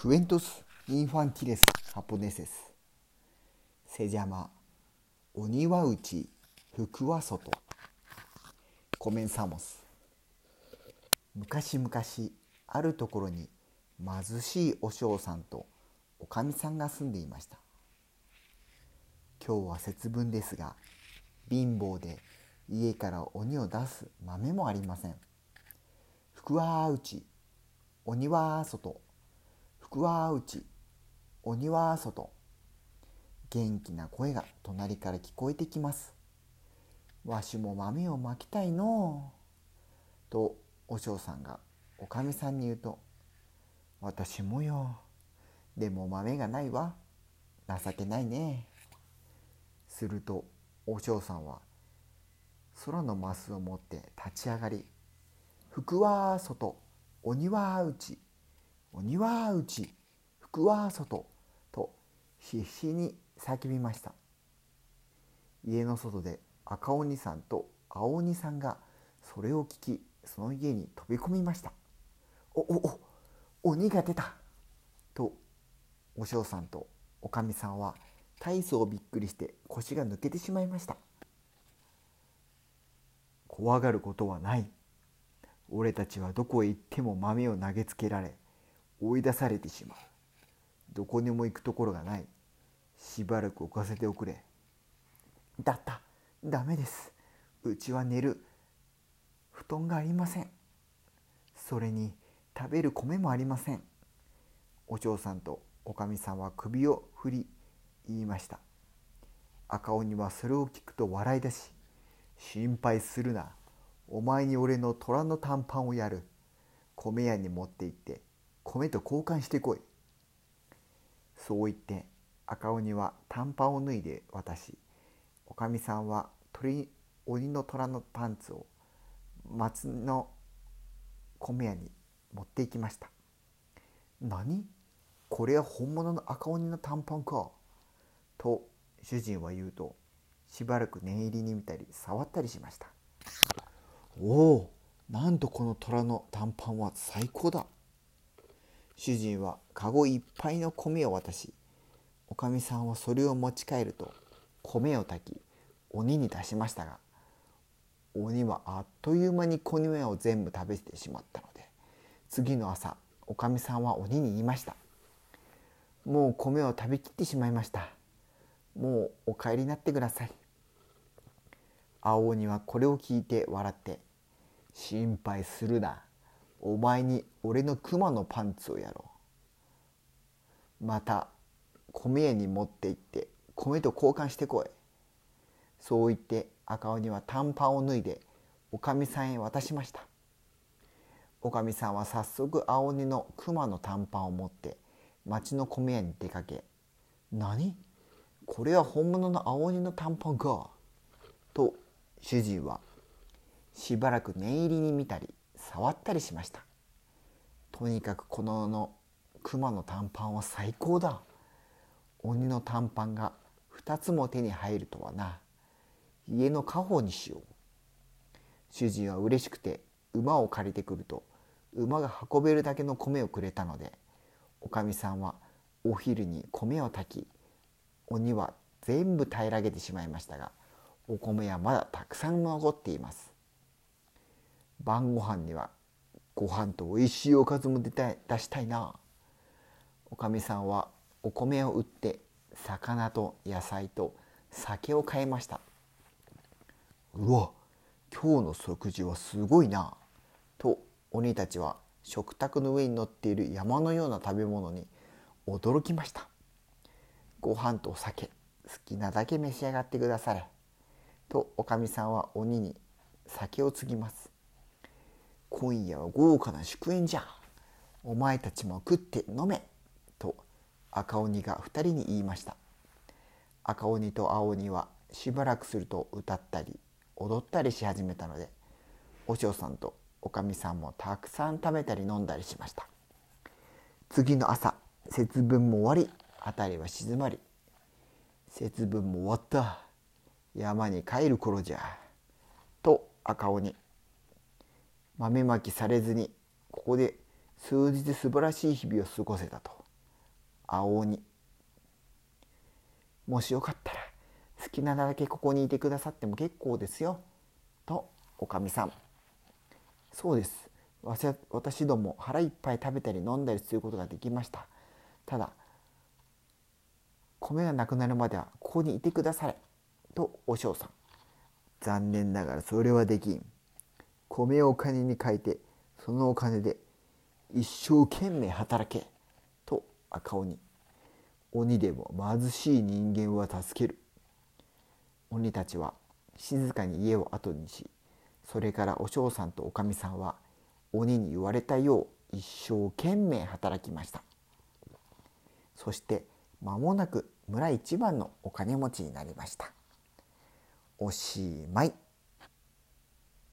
クエントス・インファンティレス・ハポネセスセジャマ鬼は内福は外コメンサモス昔々あるところに貧しいお嬢さんとおかみさんが住んでいました今日は節分ですが貧乏で家から鬼を出す豆もありません福は内鬼は外福は内鬼は外。元気な声が隣から聞こえてきます。わしも豆をまきたいのう。とお嬢さんがおかみさんに言うと私もよ。でも豆がないわ。情けないね。するとお嬢さんは空のマスを持って立ち上がり福は外鬼は内。鬼は内福は外と必死に叫びました。家の外で赤鬼さんと青鬼さんがそれを聞きその家に飛び込みました。おおお鬼が出たとお嬢さんとおかみさんは大層びっくりして腰が抜けてしまいました。怖がることはない。俺たちはどこへ行っても豆を投げつけられ追い出されてしまう。どこにも行くところがない。しばらく置かせておくれ。だった。ダメです。うちは寝る。布団がありません。それに食べる米もありません。お嬢さんとおかみさんは首を振り言いました。赤鬼はそれを聞くと笑い出し心配するな。お前に俺の虎の短パンをやる。米屋に持って行って米と交換してこい。そう言って赤鬼は短パンを脱いで渡しおかみさんは鳥鬼の虎のパンツを松の米屋に持っていきました。何？これは本物の赤鬼の短パンか。と主人は言うとしばらく念入りに見たり触ったりしました。おおなんとこの虎の短パンは最高だ。主人はかごいっぱいの米を渡しおかみさんはそれを持ち帰ると米を炊き鬼に出しましたが鬼はあっという間に米を全部食べてしまったので次の朝おかみさんは鬼に言いました「もう米を食べきってしまいました。もうお帰りになってください」青鬼はこれを聞いて笑って「心配するな。お前に俺の熊のパンツをやろう。また米屋に持って行って米と交換してこい。そう言って赤鬼は短パンを脱いでおかみさんへ渡しました。おかみさんは早速青鬼の熊の短パンを持って町の米屋に出かけ「何？これは本物の青鬼の短パンか」と主人はしばらく念入りに見たり触ったりしました。とにかくこのの熊の短パンは最高だ。鬼の短パンが2つも手に入るとはな。家の家宝にしよう。主人は嬉しくて馬を借りてくると馬が運べるだけの米をくれたのでおかみさんはお昼に米を炊き鬼は全部平らげてしまいましたがお米はまだたくさん残っています。晩ご飯にはご飯とおいしいおかずも出たい出したいな。おかみさんはお米を売って魚と野菜と酒を買いました。うわ今日の食事はすごいな。と鬼たちは食卓の上に乗っている山のような食べ物に驚きました。ご飯とお酒好きなだけ召し上がってくだされ。とおかみさんは鬼に酒を継ぎます。今夜は豪華な祝宴じゃお前たちも食って飲めと赤鬼が2人に言いました。赤鬼と青鬼はしばらくすると歌ったり踊ったりし始めたのでお嬢さんとおかみさんもたくさん食べたり飲んだりしました。次の朝節分も終わり辺りは静まり節分も終わった。山に帰る頃じゃと赤鬼豆まきされずにここで数日素晴らしい日々を過ごせたと。青鬼。もしよかったら好きなだけここにいてくださっても結構ですよ。とおかみさん。そうです。私ども腹いっぱい食べたり飲んだりすることができました。ただ米がなくなるまではここにいてくだされ。とお嬢さん。残念ながらそれはできん。米をお金に変えてそのお金で一生懸命働けと赤鬼。鬼でも貧しい人間は助ける。鬼たちは静かに家を後にしそれからお嬢さんとおかみさんは鬼に言われたよう一生懸命働きました。そして間もなく村一番のお金持ちになりました。おしまい。